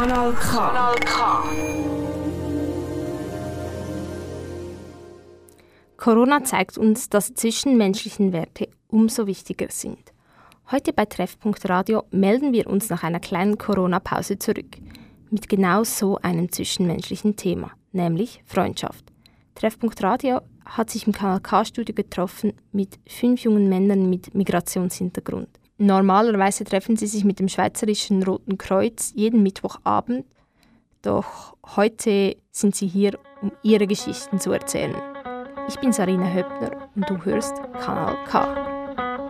Kanal K. Kanal K. Corona zeigt uns, dass zwischenmenschlichen Werte umso wichtiger sind. Heute bei Treffpunkt Radio melden wir uns nach einer kleinen Corona-Pause zurück mit genau so einem zwischenmenschlichen Thema, nämlich Freundschaft. Treffpunkt Radio hat sich im Kanal K-Studio getroffen mit fünf jungen Männern mit Migrationshintergrund. Normalerweise treffen sie sich mit dem Schweizerischen Roten Kreuz jeden Mittwochabend, doch heute sind sie hier, um ihre Geschichten zu erzählen. Ich bin Sarina Höppner und du hörst Kanal K.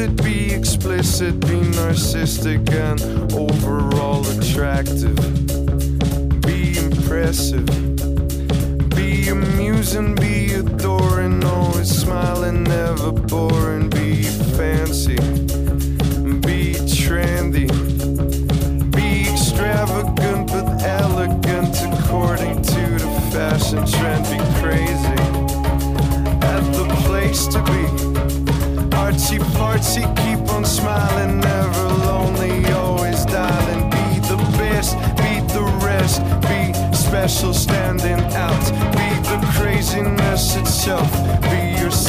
explicit, be narcissistic and overall attractive. Be impressive, be amusing, be adoring, always smiling, never boring. Be fancy, be trendy, be extravagant but elegant according to the fashion trend. Be crazy at the place to be artsy fartsy, keep on smiling, never lonely, always dialing. Be the best, beat the rest, be special, standing out. Be the craziness itself, be yourself.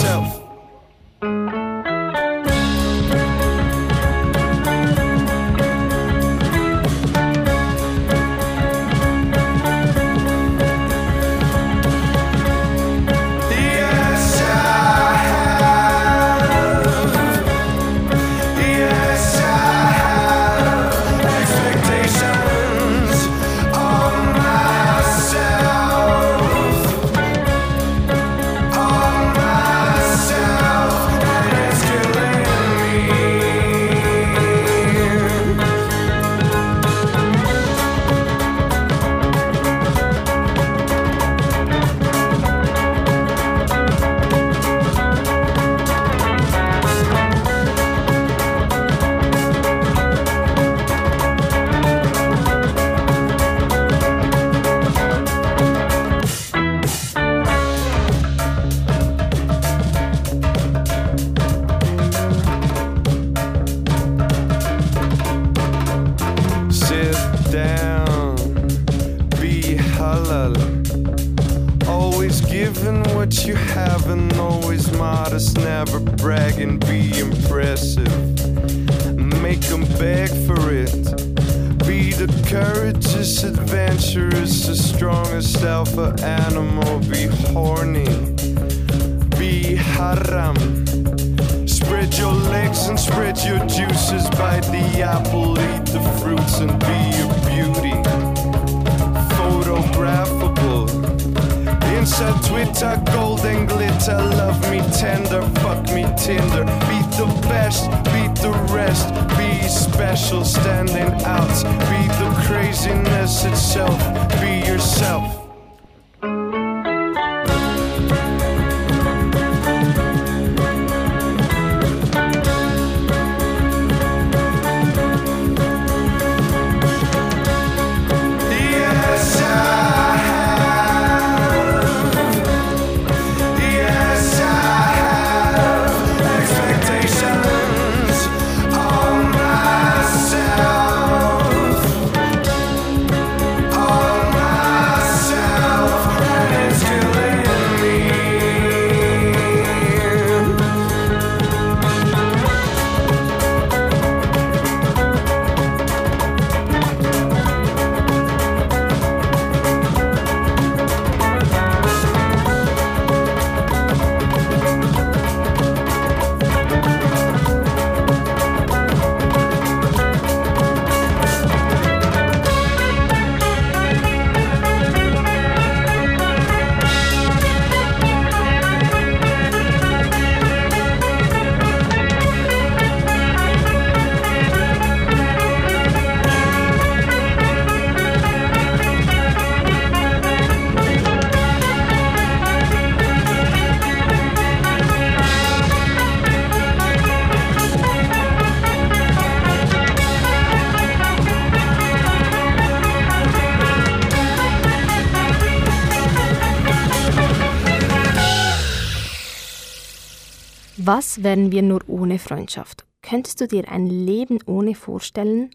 Wären wir nur ohne Freundschaft? Könntest du dir ein Leben ohne vorstellen?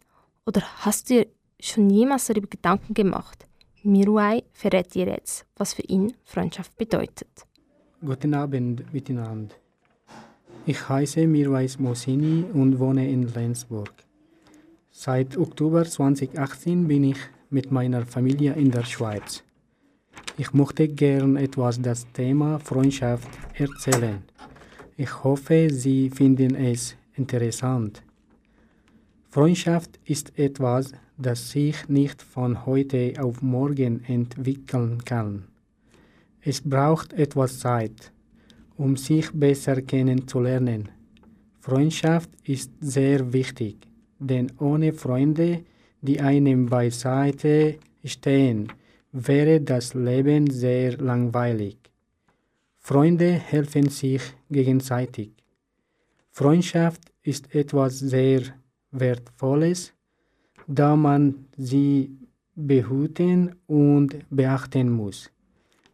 Oder hast du dir schon jemals darüber Gedanken gemacht? Miruai verrät dir jetzt, was für ihn Freundschaft bedeutet. Guten Abend miteinander. Ich heiße Mirwais Mosini und wohne in Lenzburg. Seit Oktober 2018 bin ich mit meiner Familie in der Schweiz. Ich möchte gern etwas das Thema Freundschaft erzählen. Ich hoffe, Sie finden es interessant. Freundschaft ist etwas, das sich nicht von heute auf morgen entwickeln kann. Es braucht etwas Zeit, um sich besser kennenzulernen. Freundschaft ist sehr wichtig, denn ohne Freunde, die einem beiseite stehen, wäre das Leben sehr langweilig. Freunde helfen sich gegenseitig. Freundschaft ist etwas sehr Wertvolles, da man sie behüten und beachten muss.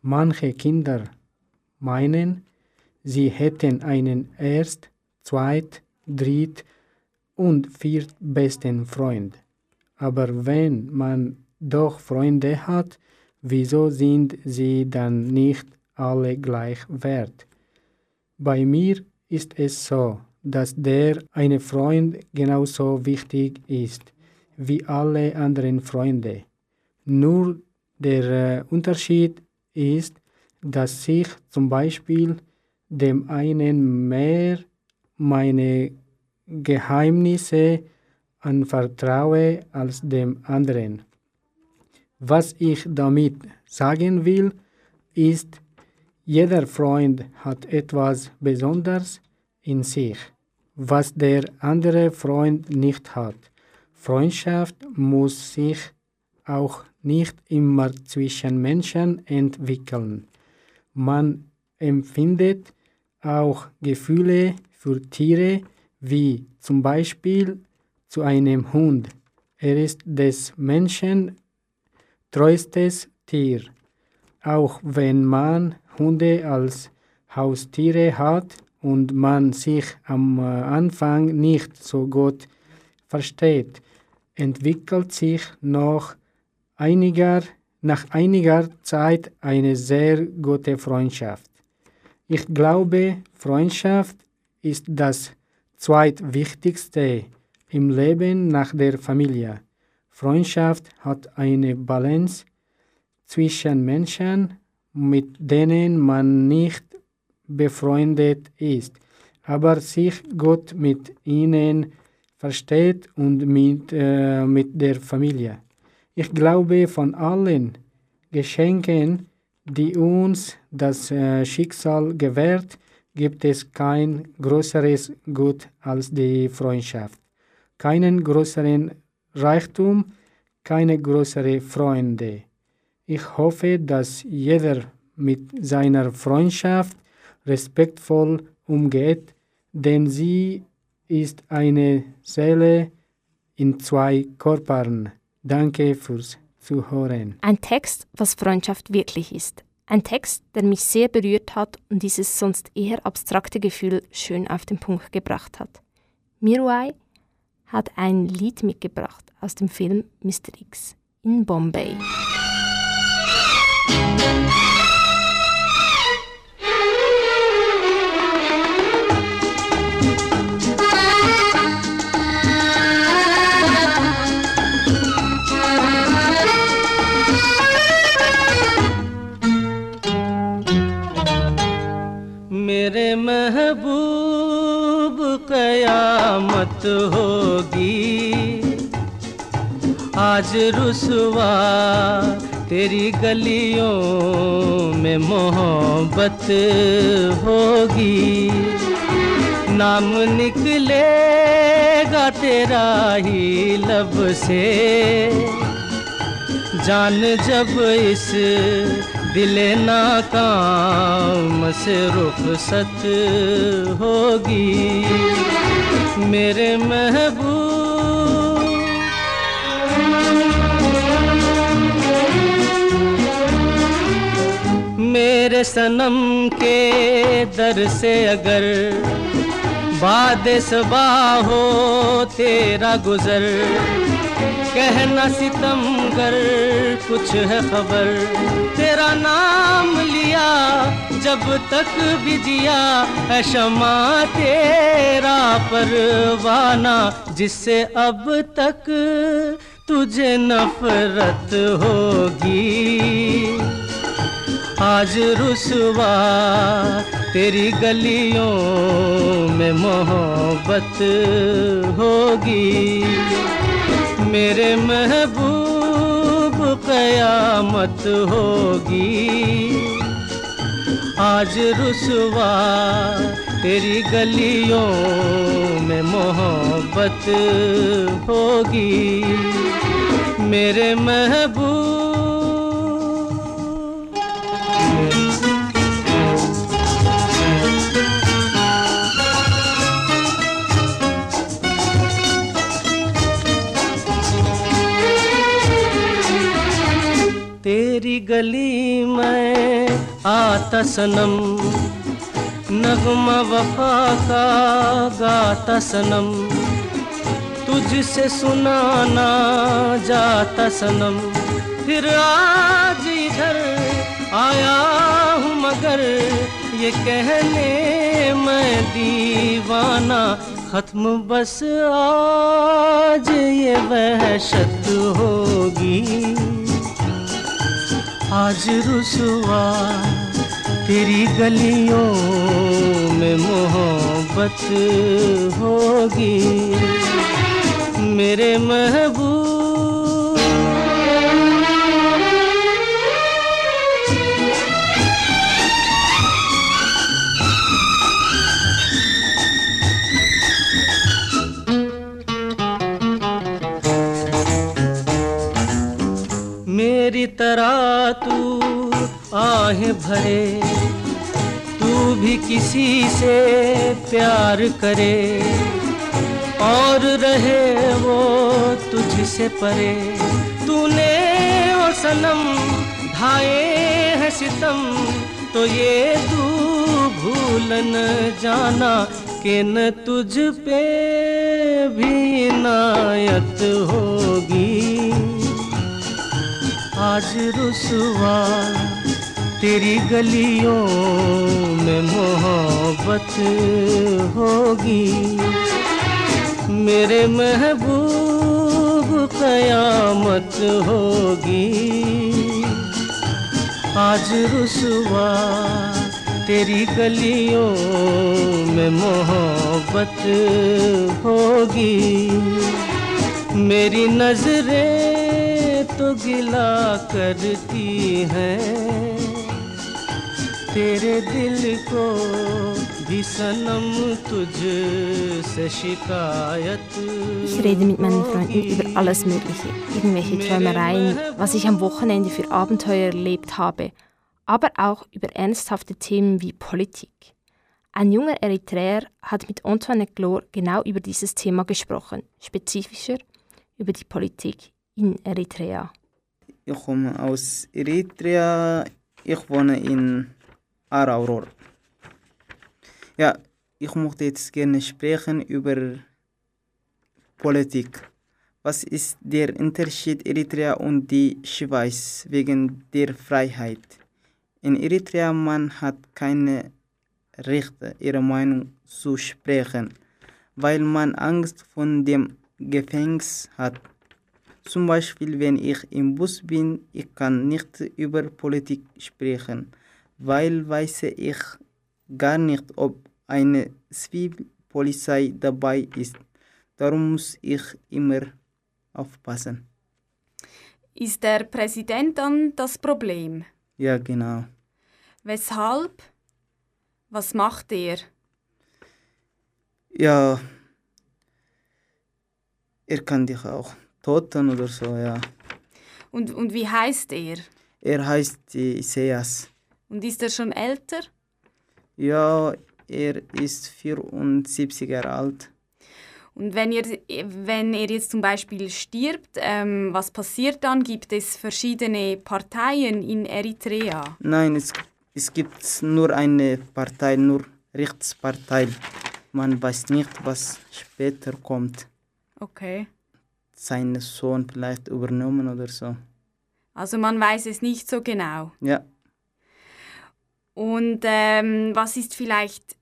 Manche Kinder meinen, sie hätten einen erst, zweit, dritt und viertbesten Freund. Aber wenn man doch Freunde hat, wieso sind sie dann nicht alle gleich wert? Bei mir ist es so, dass der eine Freund genauso wichtig ist wie alle anderen Freunde. Nur der äh, Unterschied ist, dass ich zum Beispiel dem einen mehr meine Geheimnisse anvertraue als dem anderen. Was ich damit sagen will, ist, jeder Freund hat etwas Besonderes in sich, was der andere Freund nicht hat. Freundschaft muss sich auch nicht immer zwischen Menschen entwickeln. Man empfindet auch Gefühle für Tiere wie zum Beispiel zu einem Hund. Er ist des Menschen treuestes Tier. Auch wenn man Hunde als Haustiere hat und man sich am Anfang nicht so gut versteht, entwickelt sich noch einiger, nach einiger Zeit eine sehr gute Freundschaft. Ich glaube, Freundschaft ist das zweitwichtigste im Leben nach der Familie. Freundschaft hat eine Balance zwischen Menschen, mit denen man nicht befreundet ist, aber sich gut mit ihnen versteht und mit, äh, mit der Familie. Ich glaube, von allen Geschenken, die uns das äh, Schicksal gewährt, gibt es kein größeres Gut als die Freundschaft. Keinen größeren Reichtum, keine größeren Freunde. Ich hoffe, dass jeder mit seiner Freundschaft respektvoll umgeht, denn sie ist eine Seele in zwei Körpern. Danke fürs Zuhören. Ein Text, was Freundschaft wirklich ist. Ein Text, der mich sehr berührt hat und dieses sonst eher abstrakte Gefühl schön auf den Punkt gebracht hat. Miruai hat ein Lied mitgebracht aus dem Film Mr. X in Bombay. कयामत होगी। आज रुसवा तेरी गलियों में मोहब्बत होगी। नाम निकलेगा तेरा ही लब से। जान जब इस दिले नाकाम से रुखसत होगी। मेरे महबूब सनम के दर से अगर बाद सबा हो तेरा गुजर, कहना सितम कर कुछ है खबर। तेरा नाम लिया, जब तक भी जिया है शमा तेरा परवाना, जिससे अब तक तुझे नफरत होगी। आज रुसवा तेरी गलियों में मोहब्बत होगी। मेरे महबूब कयामत होगी। आज रुसवा तेरी गलियों में मोहब्बत होगी। मेरे महबूब गली में आता सनम, नगमा वफा का गाता सनम, तुझसे सुनाना जाता सनम। फिर आज इधर आया हूँ मगर ये कहने मैं दीवाना, खत्म बस आज ये वहशत होगी। आज रुसवा तेरी गलियों में मोहब्बत होगी। मेरे महबूब मेरी तरह आहें भरे तू भी किसी से प्यार करे, और रहे वो तुझसे परे। तूने ओ सनम ढाए है सितम तो ये तू भूल न जाना कि न तुझ पे भी नायत होगी। आज रुसवा तेरी गलियों में मोहब्बत होगी। मेरे महबूब कयामत होगी। आज रुसवा तेरी गलियों में मोहब्बत होगी। मेरी नज़रें तो गिला करती हैं। तेरे दिल को भी सनम तुझसे शिकायत Ich rede mit meinen Freunden über alles Mögliche, irgendwelche Träumereien, was ich am Wochenende für Abenteuer erlebt habe, aber auch über ernsthafte Themen wie Politik. Ein junger Eritreer hat mit Antoinette Glor genau über dieses Thema gesprochen, spezifischer über die Politik in Eritrea. Ich komme aus Eritrea. Ich wohne in Arauror. Ja, ich möchte jetzt gerne sprechen über Politik. Was ist der Unterschied Eritrea und die Schweiz wegen der Freiheit? In Eritrea man hat keine Rechte, ihre Meinung zu sprechen, weil man Angst von dem Gefängnis hat. Zum Beispiel, wenn ich im Bus bin, ich kann nicht über Politik sprechen, weil weiß ich gar nicht, ob eine Zivilpolizei dabei ist. Darum muss ich immer aufpassen. Ist der Präsident dann das Problem? Ja, genau. Weshalb? Was macht er? Ja, er kann dich auch töten oder so, ja. Und, und wie heißt er? Er heißt Isaias. Und ist er schon älter? Ja, er ist 74 Jahre alt. Und wenn, ihr, wenn er jetzt zum Beispiel stirbt, ähm, was passiert dann? Gibt es verschiedene Parteien in Eritrea? Nein, es, es gibt nur eine Partei, nur Rechtspartei. Man weiß nicht, was später kommt. Okay. Sein Sohn vielleicht übernommen oder so. Also man weiß es nicht so genau. Ja, Und ähm, was ist vielleicht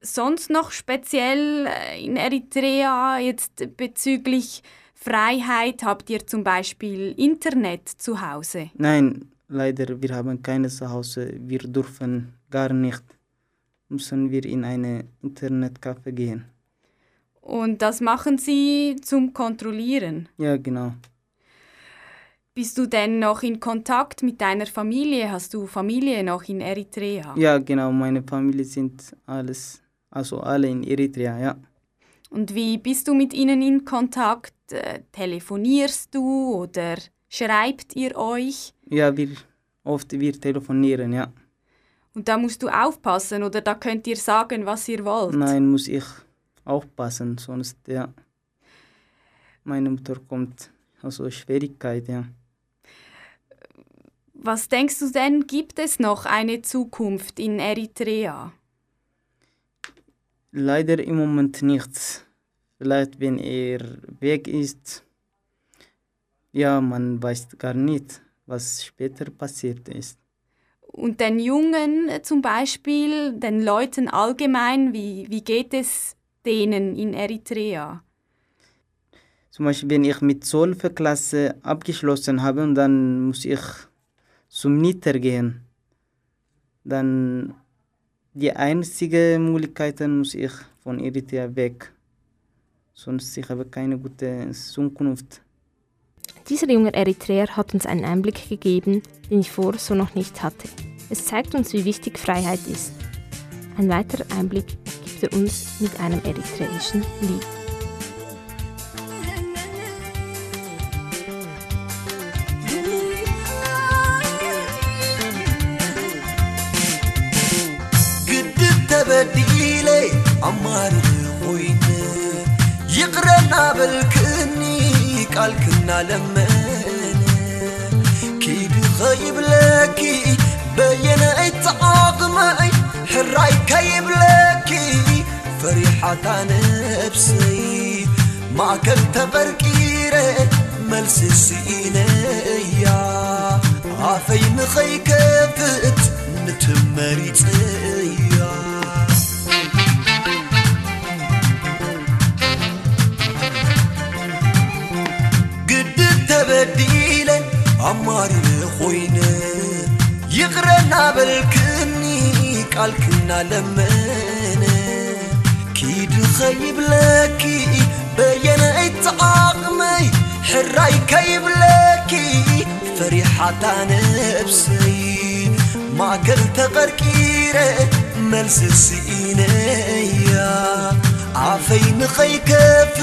sonst noch speziell äh, in Eritrea jetzt bezüglich Freiheit? Habt ihr zum Beispiel Internet zu Hause? nein, leider, wir haben keine zu Hause. Wir dürfen gar nicht. Müssen wir in eine Internetcafé gehen. Und das machen sie zum Kontrollieren. Ja, genau. Bist du denn noch in Kontakt mit deiner Familie? Hast du Familie noch in Eritrea? Ja, genau. Meine Familie sind alles, also alle in Eritrea, ja. Und wie bist du mit ihnen in Kontakt? Äh, telefonierst du oder schreibt ihr euch? Ja, wir oft wir telefonieren, ja. Und da musst du aufpassen oder da könnt ihr sagen, was ihr wollt. Nein, muss ich aufpassen, sonst ja. Meine Mutter kommt also Schwierigkeit, ja. Was denkst du denn, gibt es noch eine Zukunft in Eritrea? Leider im Moment nichts. Vielleicht wenn er weg ist, ja, man weiß gar nicht, was später passiert ist. Und den Jungen zum Beispiel, den Leuten allgemein, wie, wie geht es denen in Eritrea? Zum Beispiel, wenn ich mit 12. Klasse abgeschlossen habe dann muss ich zum Nitter gehen, dann die einzige Möglichkeit muss ich von Eritrea weg. Sonst ich habe keine gute Zukunft. Dieser junge Eritreer hat uns einen Einblick gegeben, den ich vor so noch nicht hatte. Es zeigt uns, wie wichtig Freiheit ist. Ein weiterer Einblick gibt er uns mit einem eritreischen Lied. ኣማርኽ ኮይኑ ይቕረና በልክኒ ቃልክና ለመነ ኪድ ኸይብለኪ በየነይ ተዓቕመይ ሕራይ ከይብለኪ ፈሪሓታ ነብሰይ ማእከል ተቐርቂረ መልሲ ስኢነያ ኣፈይ ንኸይከፍት ንትመሪፅያ ግድብ ተበዲለ ኣማሪረ ኮይነ ይቕረና በልክኒ ቃልክና ለመነ ኪድ ኸይብለኪ በየነይ ተዓቕመይ ሕራይ ከይብለኪ ፈሪሓታ ነብሰይ ማእከል ተቐርቂረ መልሲ ስኢነያ ኣፈይ ንኸይከፍት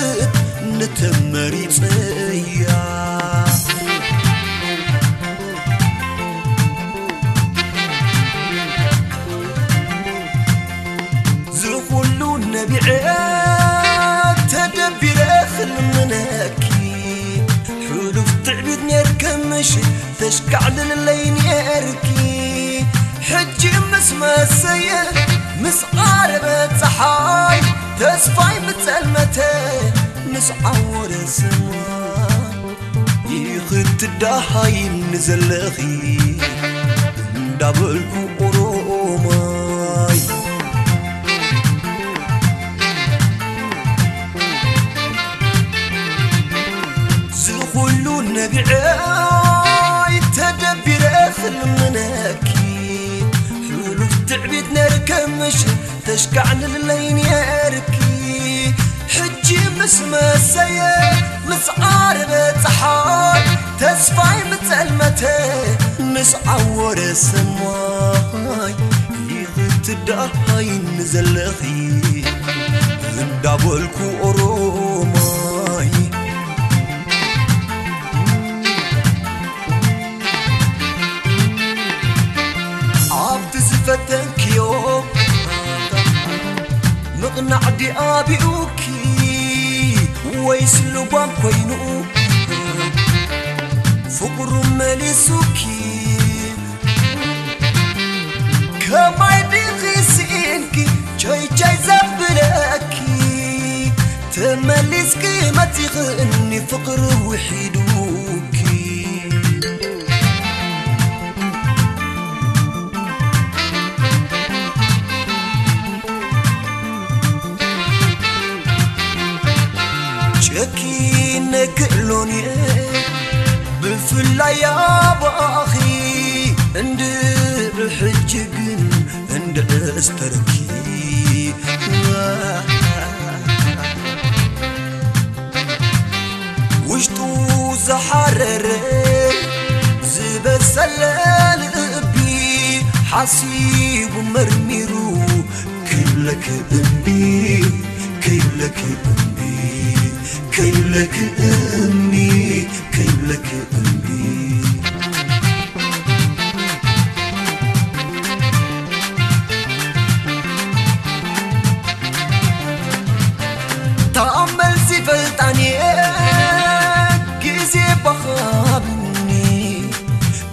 بعاد تدبر أخر مناكي. حلو تعبد نركم مش تشكع اللين يركي. حجي مس مسيا مس عارب تحاي تسفاي متلمته مس عور سمان يخت دحاي نزلخي دبلكو أوروما. عيوننا بعاي تدبر اخل مناكي حلول تعبدنا ركمش تشكعن اللين ياركي حجي مسمى السيد مسعار بتحار تسفاي متلمته مسعور السماي يغت الدار نزل نزلخي زندابولكو أروح يقنع دئابئك ويسلبان كوينو فقر مالي ملسك كما يدغي سينكي جاي جاي زبلاكي تملسك ما تغني فقر وحيدو ጨኪነ ክእሎን እየ ብፍላይ ኣባኺ እንድዕ ሕጂ ግን እንድዕስተረኪ ውሽጡ ዝሓረረ ዝበሰለ ልቢ ሓሲቡ መርሚሩ ክብለክ እምቢ ከይብለክ እምቢ كيملك أمني كيملك أمني تأمل صفة عينيك كيزي بخابني.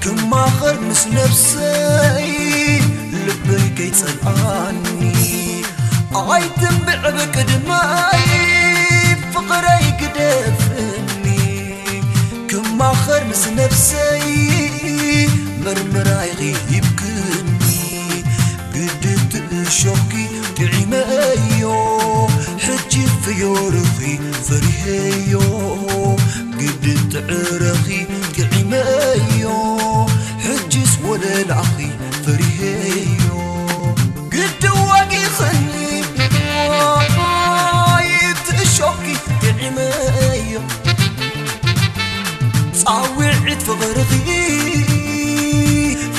كما خرمس نفسي لبي كيتسأل عني عايتم بعبك دماي نفس نفسي مرمرة يغيبكني قدت شوقي تعمايو حجي فيورخي فريهيو. قد قدت عرخي تعمايو بيت في غرضي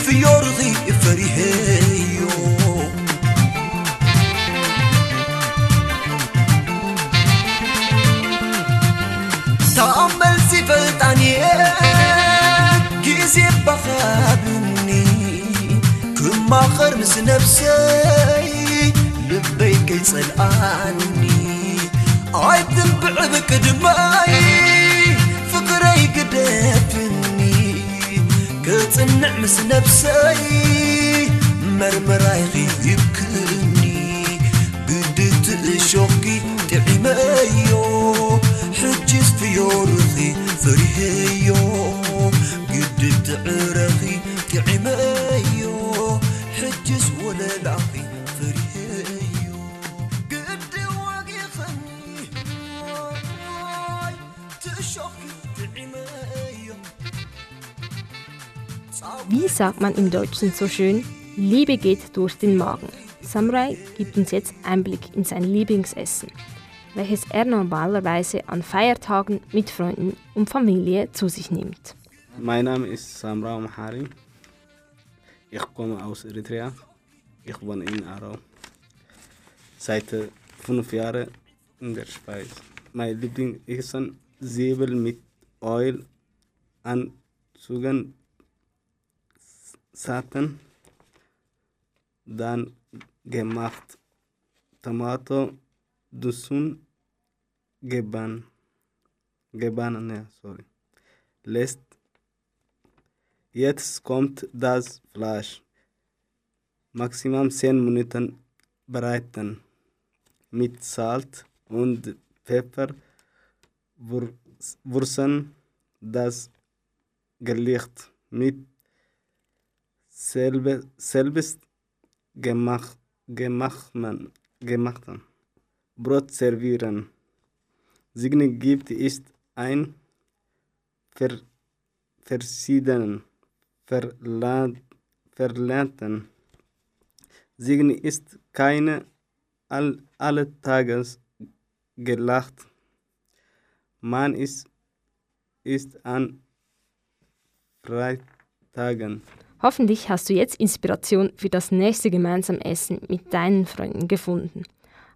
في يرضي فريهيو تأمل صفات عينيك كي بخاب مني. كل ما خرمز نفسي لبيك يسأل عني. عيد بعبك دماي فقري قدافي ክጽንዕ ምስ ነፍሰይ መርመራይ ኺብክኒ ግድትእሾኪ ጥዒመዮ ሕጂስ ፍዮርኺ ፈሪሄዮ sagt man im Deutschen so schön? Liebe geht durch den Magen. Samurai gibt uns jetzt Einblick in sein Lieblingsessen, welches er normalerweise an Feiertagen mit Freunden und Familie zu sich nimmt. Mein Name ist Samra Mahari. Ich komme aus Eritrea. Ich wohne in Aarau. Seit äh, fünf Jahren in der Schweiz. Mein Lieblingsessen Säbel mit Öl, Anzügen, Saten, dann gemacht Tomato, Dusun, Geban, Gebanen, ja, sorry. Lässt Jetzt kommt das Fleisch. Maximum 10 Minuten bereiten. Mit Salz und Pfeffer würzen das Gericht mit selbe, selbst gemach, gemachten, gemachten Brot servieren. Signe gibt ist ein ver, verschiedenen verlernt, verlernten. Signe ist keine all, alle Tages gelacht. Man ist, ist an Freitagen. Hoffentlich hast du jetzt Inspiration für das nächste gemeinsame Essen mit deinen Freunden gefunden.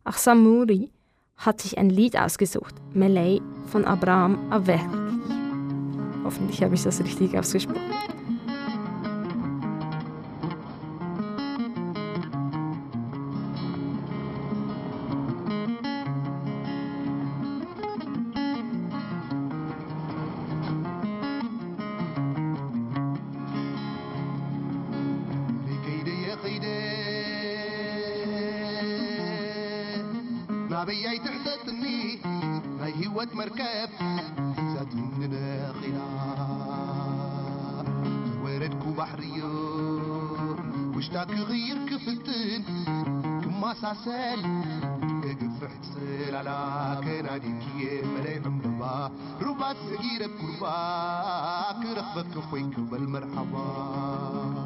Ach Samuri hat sich ein Lied ausgesucht, Melee von Abraham Averki. Hoffentlich habe ich das richtig ausgesprochen. الشعبية تحتتني. ما هو مركب زاد من خلاف وردكو بحرية وشتاك غير كفتن. كما ساسل كقفحت سل على كنادي كي ملايح مدبا ربات سقيرة كربا كرخبك فيك بالمرحبا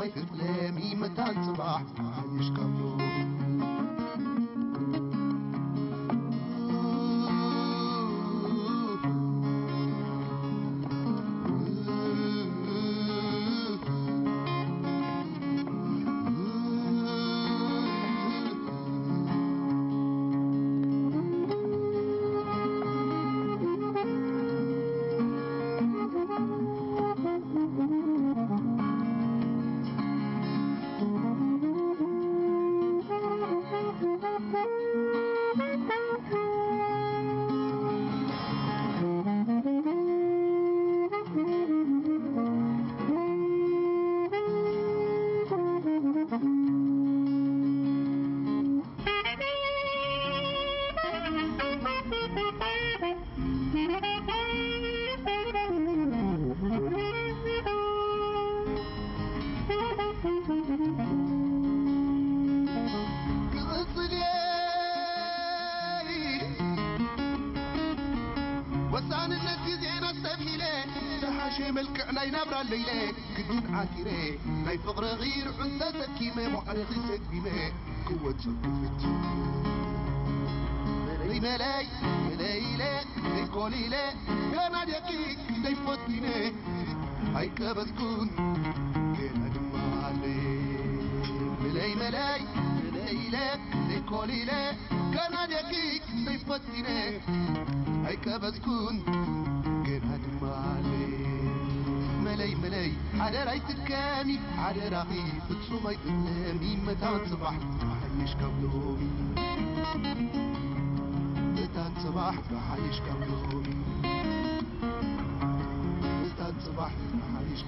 وقت لاميمة الصباح عايش كفو.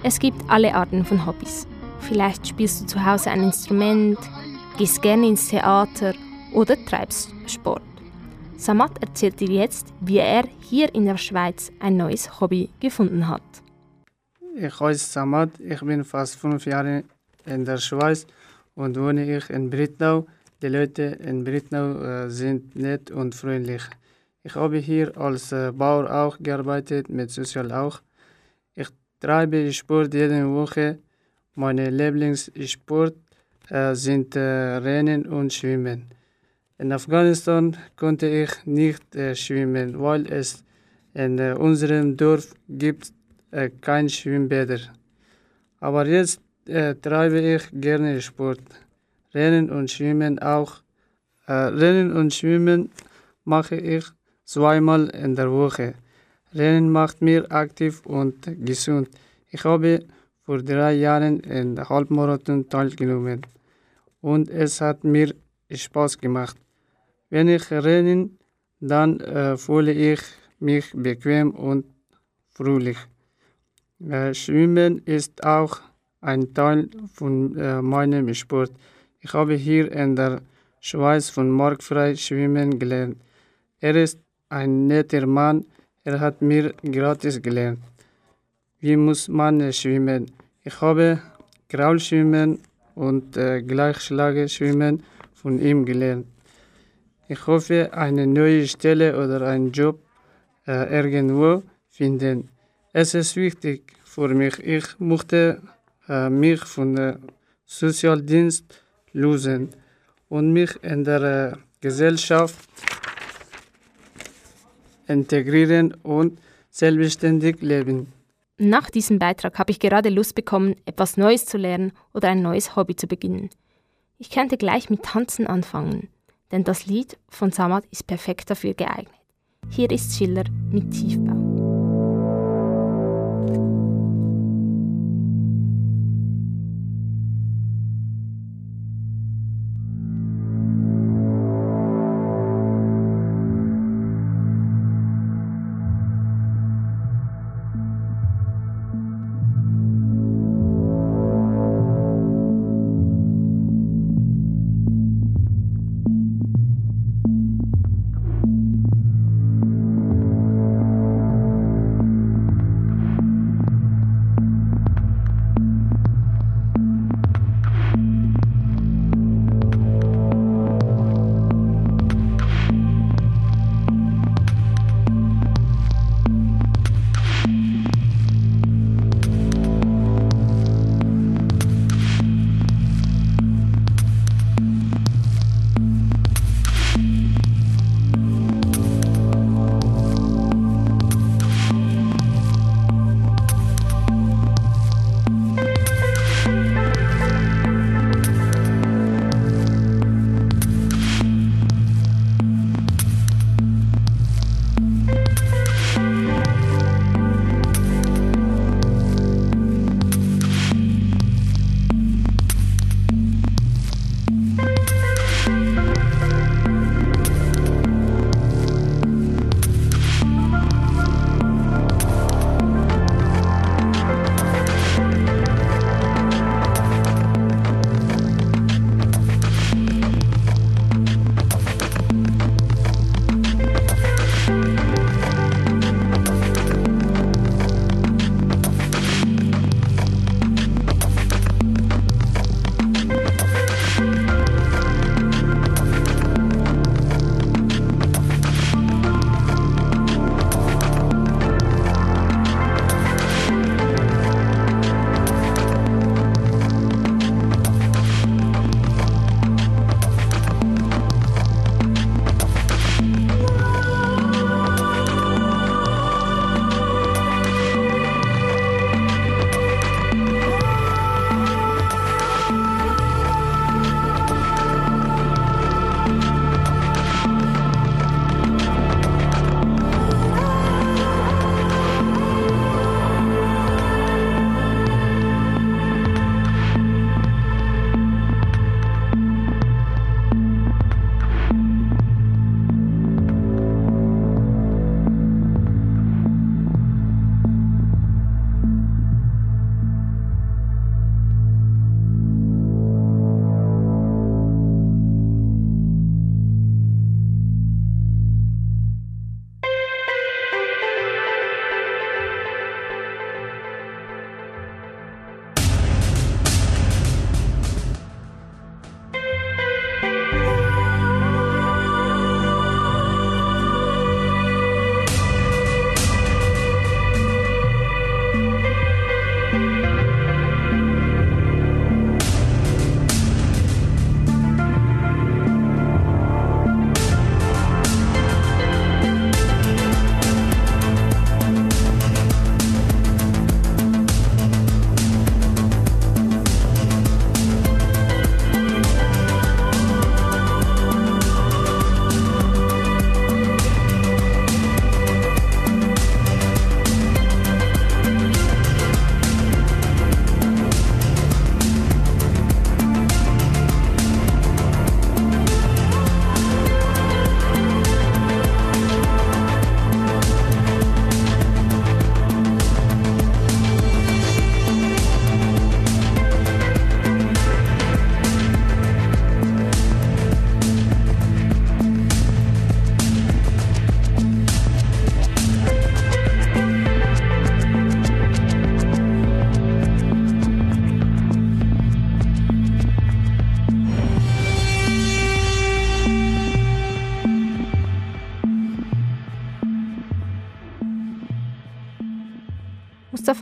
Es gibt alle Arten von Hobbys. Vielleicht spielst du zu Hause ein Instrument, gehst gerne ins Theater oder treibst Sport. Samat erzählt dir jetzt, wie er hier in der Schweiz ein neues Hobby gefunden hat. Ich heiße Samad, ich bin fast fünf Jahre in der Schweiz und wohne ich in Brittau. Die Leute in Brittau äh, sind nett und freundlich. Ich habe hier als äh, Bauer auch gearbeitet, mit Sozial auch. Treibe Sport jede Woche. Meine Lieblingssport äh, sind äh, Rennen und Schwimmen. In Afghanistan konnte ich nicht äh, schwimmen, weil es in unserem Dorf gibt kein Schwimmbäder. Aber jetzt treibe ich gerne Sport. Rennen und Schwimmen auch. Rennen und Schwimmen mache ich zweimal in der Woche. Rennen macht mir aktiv und gesund. Ich habe vor drei Jahren in Halbmarathon teilgenommen und es hat mir Spaß gemacht. Wenn ich renne, dann äh, fühle ich mich bequem und fröhlich. Äh, Schwimmen ist auch ein Teil von äh, meinem Sport. Ich habe hier in der Schweiz von Markfrei Schwimmen gelernt. Er ist ein netter Mann, er hat mir gratis gelernt. Wie muss man schwimmen? Ich habe Kraulschwimmen und äh, Gleichschlageschwimmen von ihm gelernt. Ich hoffe, eine neue Stelle oder einen Job äh, irgendwo finden. Es ist wichtig für mich. Ich möchte äh, mich von der Sozialdienst lösen und mich in der äh, Gesellschaft integrieren und selbstständig leben. Nach diesem Beitrag habe ich gerade Lust bekommen, etwas Neues zu lernen oder ein neues Hobby zu beginnen. Ich könnte gleich mit Tanzen anfangen, denn das Lied von Samad ist perfekt dafür geeignet. Hier ist Schiller mit Tiefbau.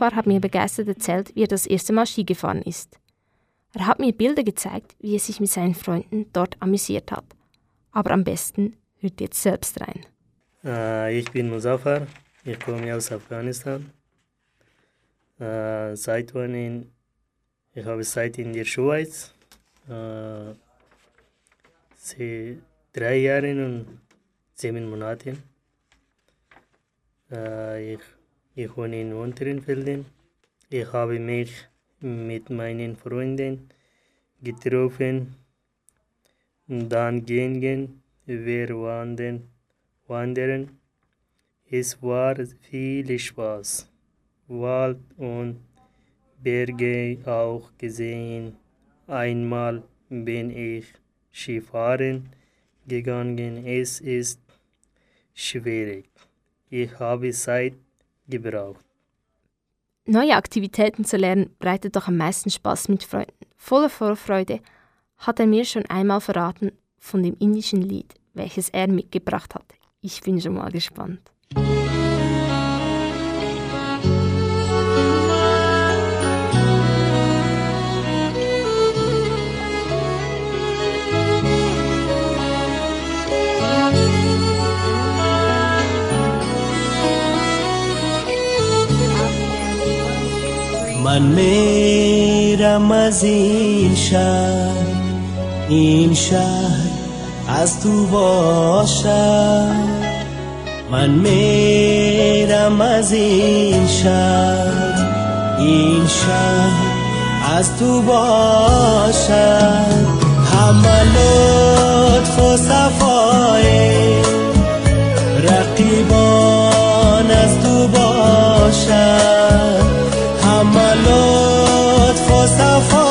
Mustafa hat mir begeistert erzählt, wie er das erste Mal Ski gefahren ist. Er hat mir Bilder gezeigt, wie er sich mit seinen Freunden dort amüsiert hat. Aber am besten hört jetzt selbst rein. Äh, ich bin Muzaffar, ich komme aus Afghanistan. Äh, seit wann in, ich habe Zeit in der Schweiz. Äh, sie, drei Jahre und sieben Monate. Äh, ich, ich wohne in Unterenfelden. Ich habe mich mit meinen Freunden getroffen. Dann gingen wir wandern. wandern. Es war viel Spaß. Wald und Berge auch gesehen. Einmal bin ich Skifahren gegangen. Es ist schwierig. Ich habe Zeit gebraucht. Neue Aktivitäten zu lernen bereitet doch am meisten Spaß mit Freunden. Voller Vorfreude hat er mir schon einmal verraten von dem indischen Lied, welches er mitgebracht hat. Ich bin schon mal gespannt. من میرم از این شهر. این شهر از تو باشد من میرم از این شهر. این شهر از تو باشد همه لطف و صفای رقیبان از تو باشد Mustafa.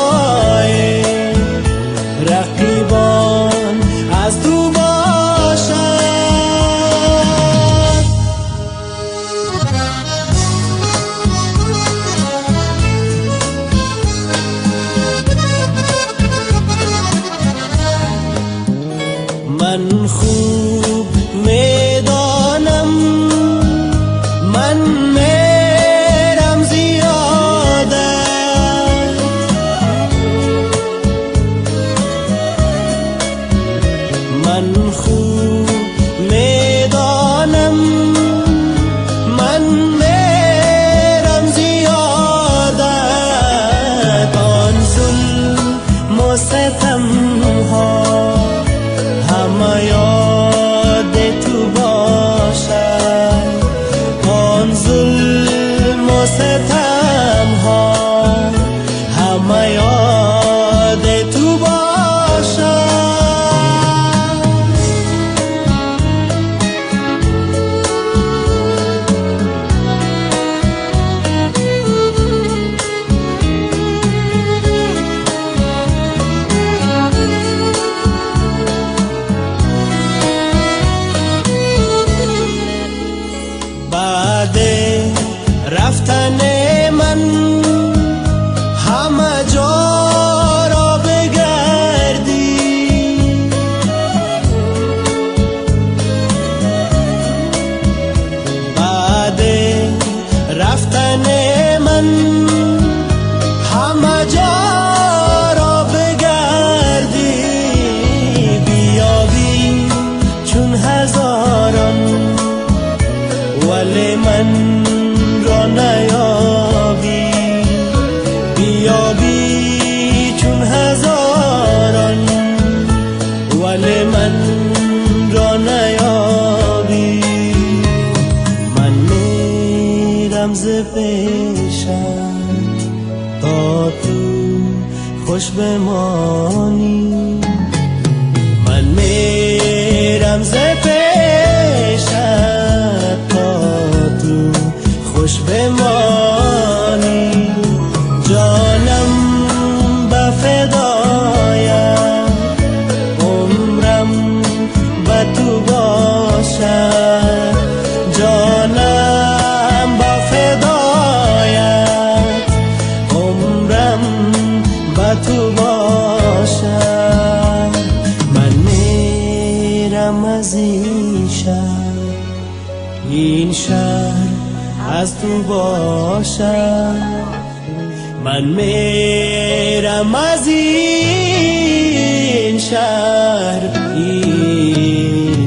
این شهر از تو باشم. من میرم از این شهر. این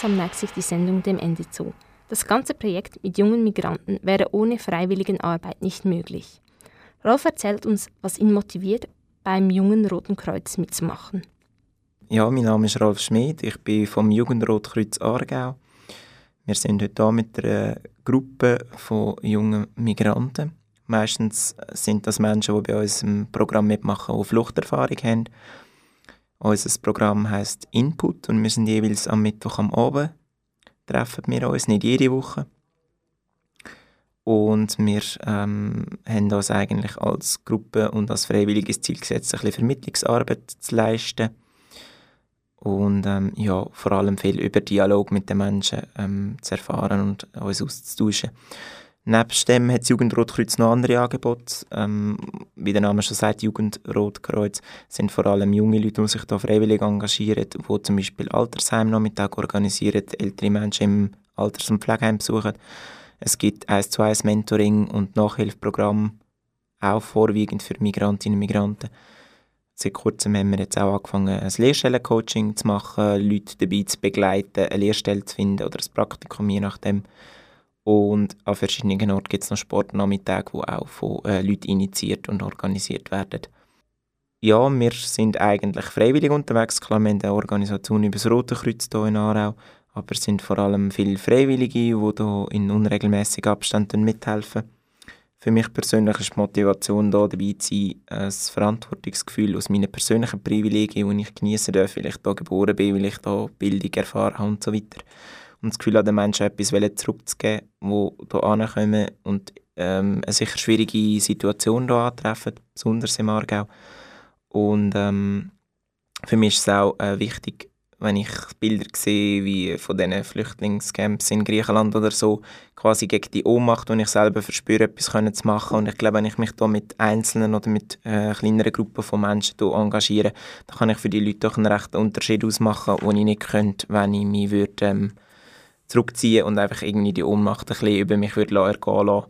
Langsam neigt sich die Sendung dem Ende zu. Das ganze Projekt mit jungen Migranten wäre ohne Freiwilligenarbeit nicht möglich. Rolf erzählt uns, was ihn motiviert, beim Jungen Roten Kreuz mitzumachen. Ja, mein Name ist Ralf Schmid, ich bin vom Jugendrotkreuz Aargau. Wir sind heute hier mit einer Gruppe von jungen Migranten. Meistens sind das Menschen, die bei uns im Programm mitmachen, die Fluchterfahrung haben. Unser Programm heißt Input und wir sind jeweils am Mittwoch am Abend. Treffen wir uns, nicht jede Woche. Und wir ähm, haben uns eigentlich als Gruppe und als freiwilliges Ziel gesetzt, ein bisschen Vermittlungsarbeit zu leisten und ähm, ja, vor allem viel über Dialog mit den Menschen ähm, zu erfahren und uns auszutauschen. Nebst dem hat das Jugendrotkreuz noch andere Angebote. Ähm, wie der Name schon sagt, Jugendrotkreuz sind vor allem junge Leute, die sich da freiwillig engagieren, die zum Beispiel Altersheimnachmittag organisieren, ältere Menschen im Alters- und Pflegeheim besuchen. Es gibt 1 zu 1 Mentoring und Nachhilfeprogramm, auch vorwiegend für Migrantinnen und Migranten. Seit kurzem haben wir jetzt auch angefangen, ein Lehrstellencoaching zu machen, Leute dabei zu begleiten, eine Lehrstelle zu finden oder ein Praktikum, je nachdem. Und an verschiedenen Orten gibt es noch Sportnachmittage, die auch von äh, Leuten initiiert und organisiert werden. Ja, wir sind eigentlich freiwillig unterwegs. Klar, wir haben eine Organisation über das Rote Kreuz hier in Aarau, aber es sind vor allem viele Freiwillige, die hier in unregelmäßigen Abständen mithelfen. Für mich persönlich ist die Motivation, hier dabei zu sein, ein Verantwortungsgefühl aus meinen persönlichen Privilegien, die ich genießen darf, weil ich hier geboren bin, weil ich hier Bildung erfahren habe und so weiter und das Gefühl habe, den Menschen etwas zurückzugeben, die hier ankommen und ähm, eine sicher schwierige Situation hier antreffen, besonders im Aargau. Und ähm, für mich ist es auch äh, wichtig, wenn ich Bilder sehe, wie von diesen Flüchtlingscamps in Griechenland oder so, quasi gegen die Ohnmacht, die ich selber verspüre, etwas zu machen. Und ich glaube, wenn ich mich da mit Einzelnen oder mit äh, kleineren Gruppen von Menschen engagiere, dann kann ich für die Leute doch einen rechten Unterschied ausmachen, den ich nicht könnte, wenn ich mich würde, ähm, zurückziehen und einfach irgendwie die Ohnmacht ein bisschen über mich würde ergehen lassen.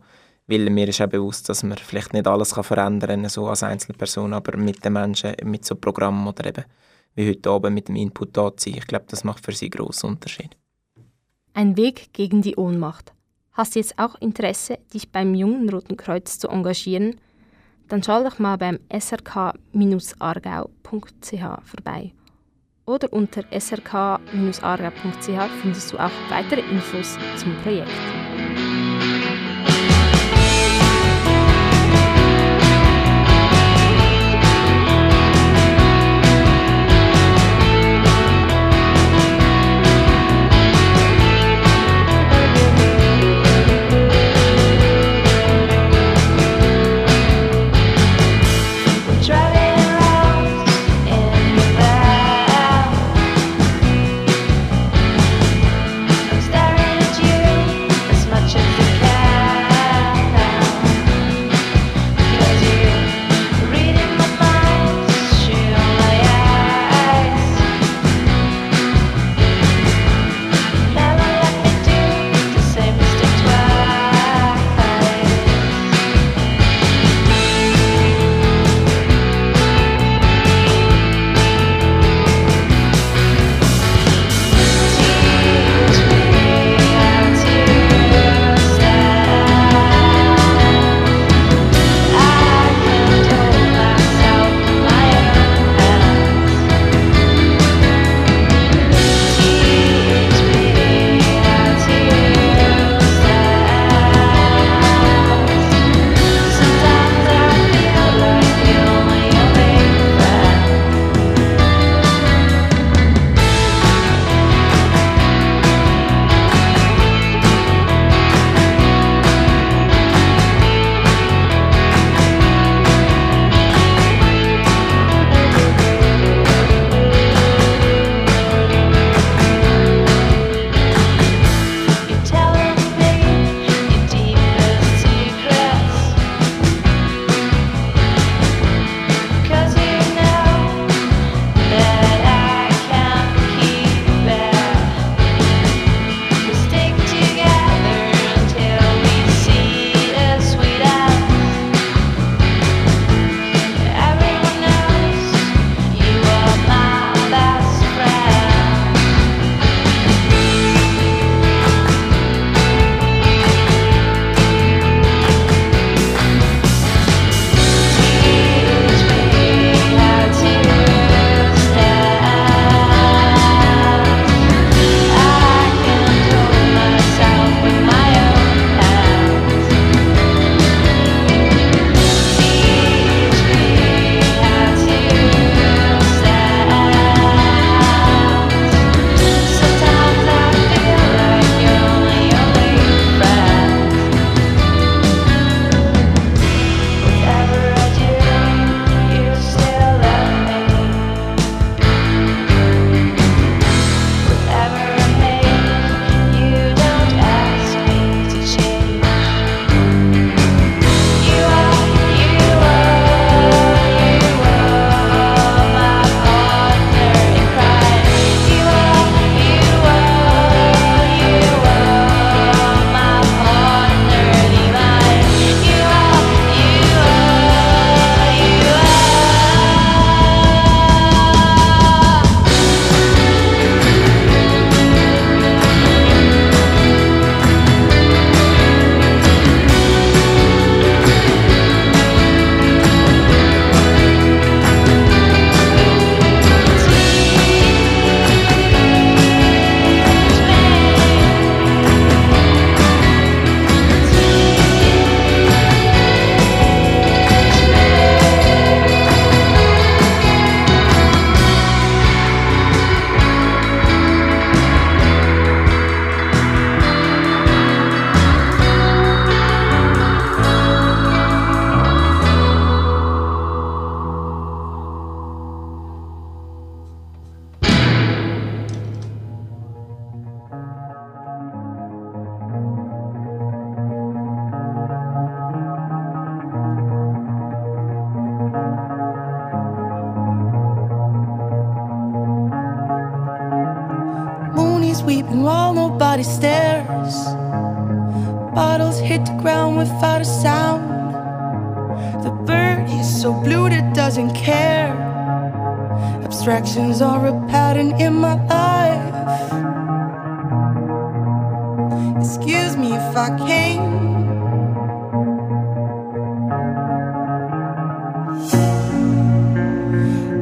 Weil mir ist auch bewusst, dass man vielleicht nicht alles kann verändern kann, so als Einzelperson, aber mit den Menschen, mit so Programmen oder eben wie heute Abend mit dem Input da zu sein, ich glaube, das macht für sie einen grossen Unterschied. Ein Weg gegen die Ohnmacht. Hast du jetzt auch Interesse, dich beim Jungen Roten Kreuz zu engagieren? Dann schau doch mal beim srk-argau.ch vorbei oder unter srk-aargau.ch findest du auch weitere Infos zum Projekt.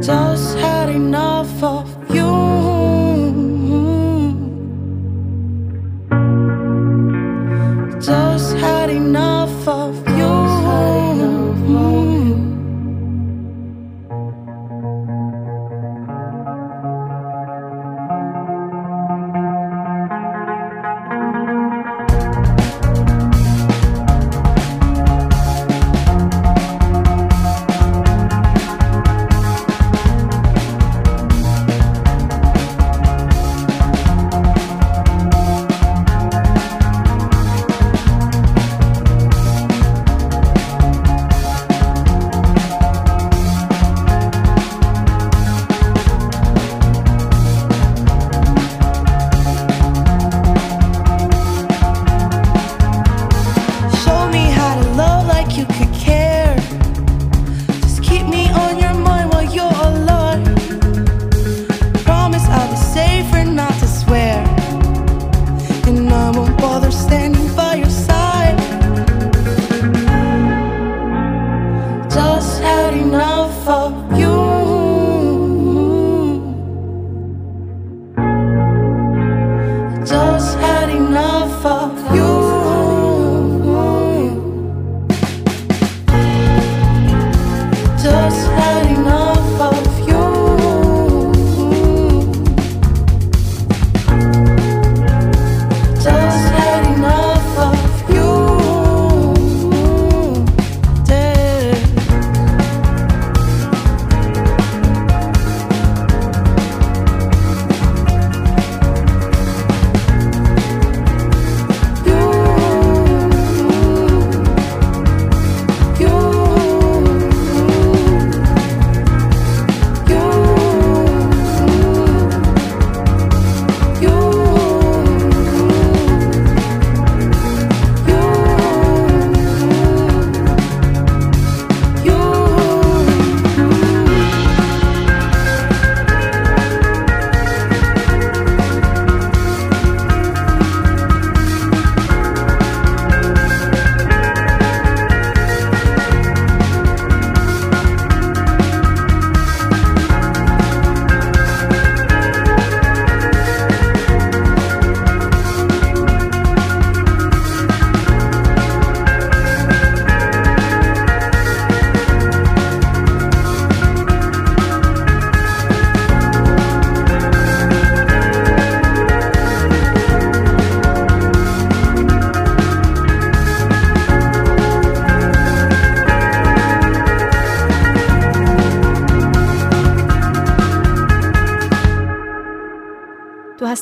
Just had enough of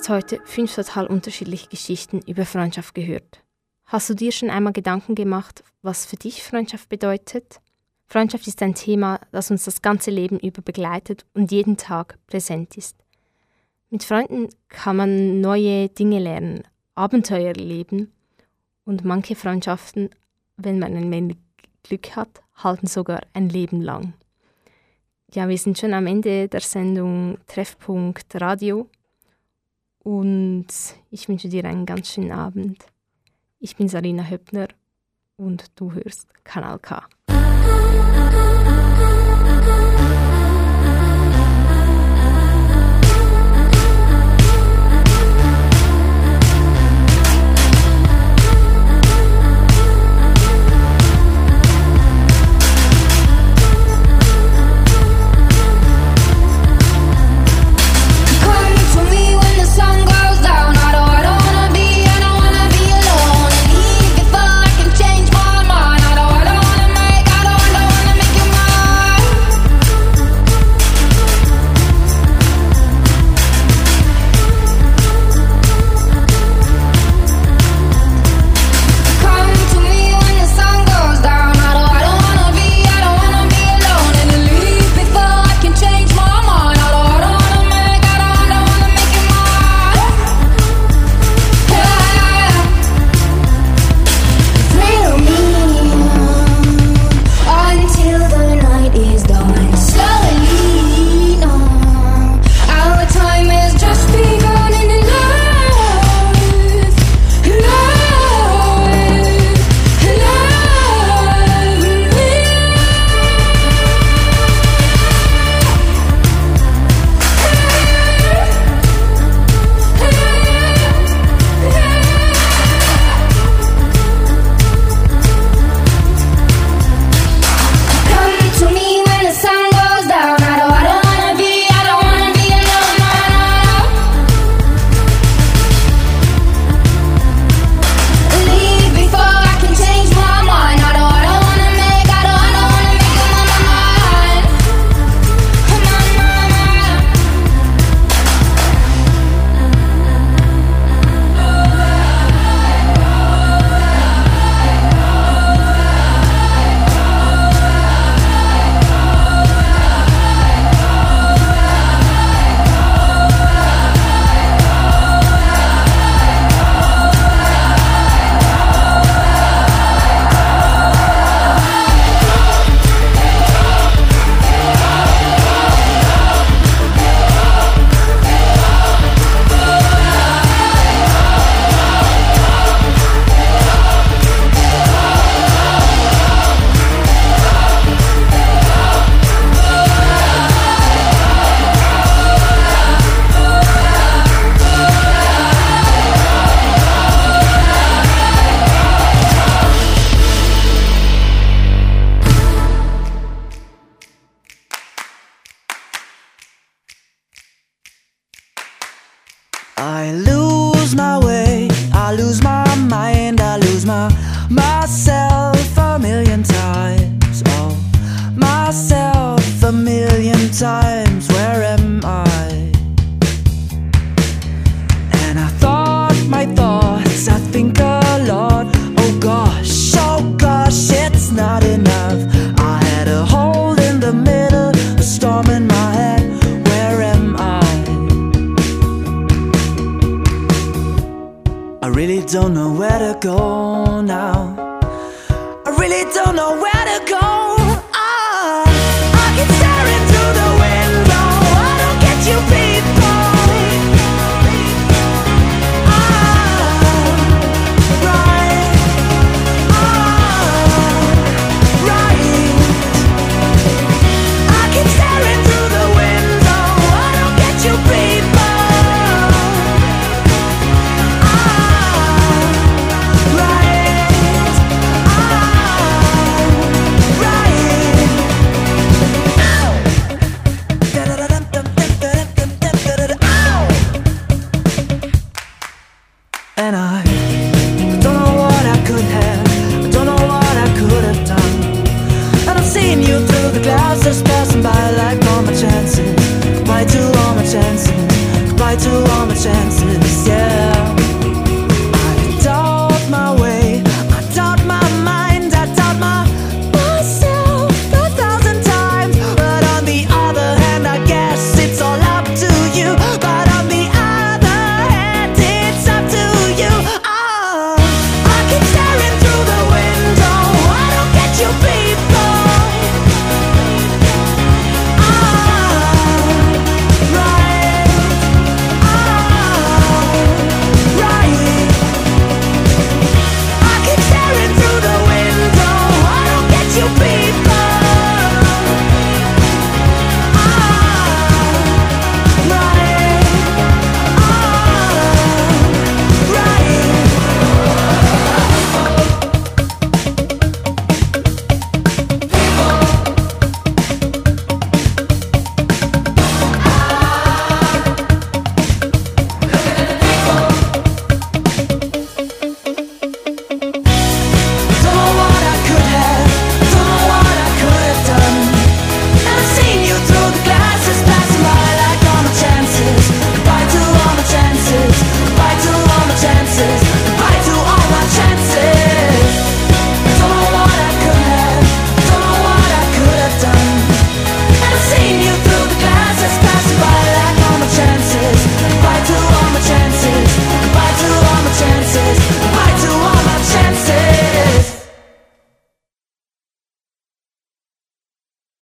hast heute fünf total unterschiedliche Geschichten über Freundschaft gehört. Hast du dir schon einmal Gedanken gemacht, was für dich Freundschaft bedeutet? Freundschaft ist ein Thema, das uns das ganze Leben über begleitet und jeden Tag präsent ist. Mit Freunden kann man neue Dinge lernen, Abenteuer erleben und manche Freundschaften, wenn man ein wenig Glück hat, halten sogar ein Leben lang. Ja, wir sind schon am Ende der Sendung Treffpunkt Radio und ich wünsche dir einen ganz schönen Abend. Ich bin Sarina Höppner und du hörst Kanal K.